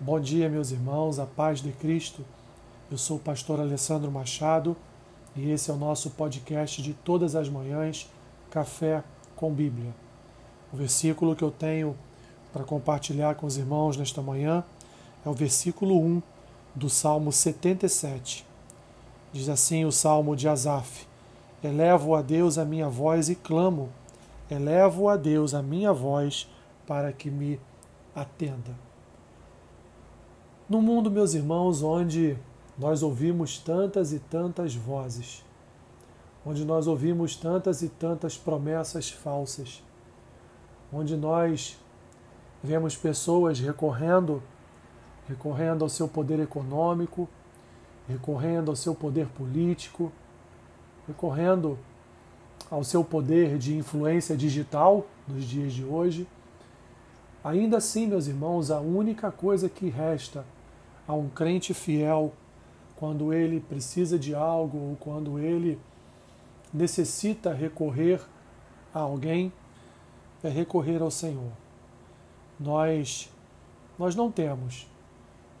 Bom dia, meus irmãos, a paz de Cristo. Eu sou o pastor Alessandro Machado e esse é o nosso podcast de todas as manhãs, Café com Bíblia. O versículo que eu tenho para compartilhar com os irmãos nesta manhã é o versículo 1 do Salmo 77. Diz assim o Salmo de Asaf: Elevo a Deus a minha voz e clamo, elevo a Deus a minha voz para que me atenda. No mundo, meus irmãos, onde nós ouvimos tantas e tantas vozes, onde nós ouvimos tantas e tantas promessas falsas, onde nós vemos pessoas recorrendo, recorrendo ao seu poder econômico, recorrendo ao seu poder político, recorrendo ao seu poder de influência digital nos dias de hoje. Ainda assim, meus irmãos, a única coisa que resta a um crente fiel quando ele precisa de algo ou quando ele necessita recorrer a alguém, é recorrer ao Senhor. Nós nós não temos.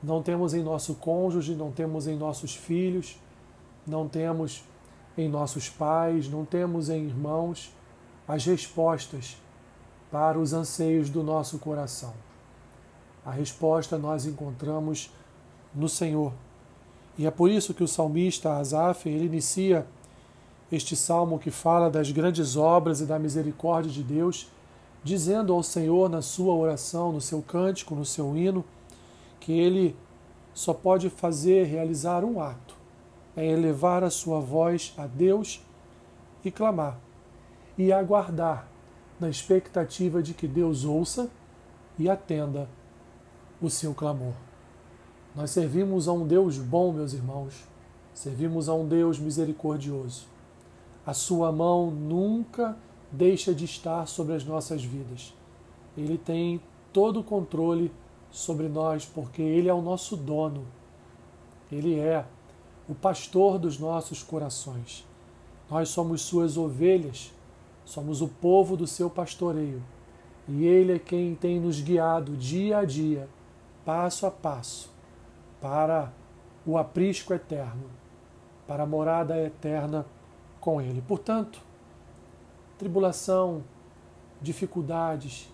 Não temos em nosso cônjuge, não temos em nossos filhos, não temos em nossos pais, não temos em irmãos as respostas para os anseios do nosso coração. A resposta nós encontramos no Senhor. E é por isso que o salmista Asaf, ele inicia este salmo que fala das grandes obras e da misericórdia de Deus, dizendo ao Senhor na sua oração, no seu cântico, no seu hino, que ele só pode fazer, realizar um ato, é elevar a sua voz a Deus e clamar, e aguardar na expectativa de que Deus ouça e atenda o seu clamor. Nós servimos a um Deus bom, meus irmãos. Servimos a um Deus misericordioso. A sua mão nunca deixa de estar sobre as nossas vidas. Ele tem todo o controle sobre nós, porque Ele é o nosso dono. Ele é o pastor dos nossos corações. Nós somos Suas ovelhas, somos o povo do seu pastoreio. E Ele é quem tem nos guiado dia a dia, passo a passo, para o aprisco eterno, para a morada eterna com Ele. Portanto, tribulação, dificuldades,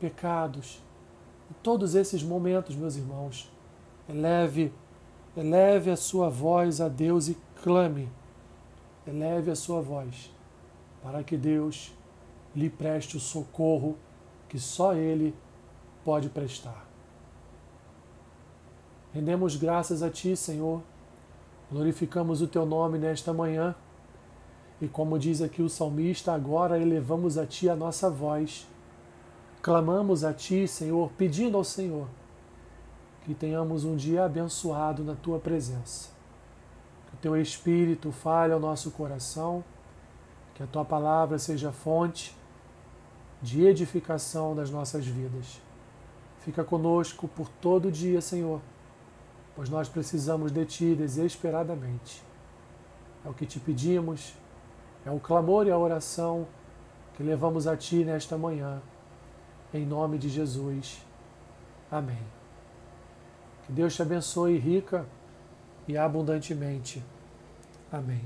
pecados, todos esses momentos, meus irmãos, eleve, eleve a sua voz a Deus e clame, eleve a sua voz, para que Deus lhe preste o socorro que só Ele pode prestar. Rendemos graças a Ti, Senhor. Glorificamos o Teu nome nesta manhã. E como diz aqui o salmista, agora elevamos a Ti a nossa voz. Clamamos a Ti, Senhor, pedindo ao Senhor que tenhamos um dia abençoado na Tua presença. Que o Teu Espírito fale ao nosso coração, que a Tua palavra seja fonte de edificação das nossas vidas. Fica conosco por todo o dia, Senhor pois nós precisamos de Ti desesperadamente. É o que te pedimos, é o clamor e a oração que levamos a Ti nesta manhã, em nome de Jesus. Amém. Que Deus te abençoe rica e abundantemente. Amém.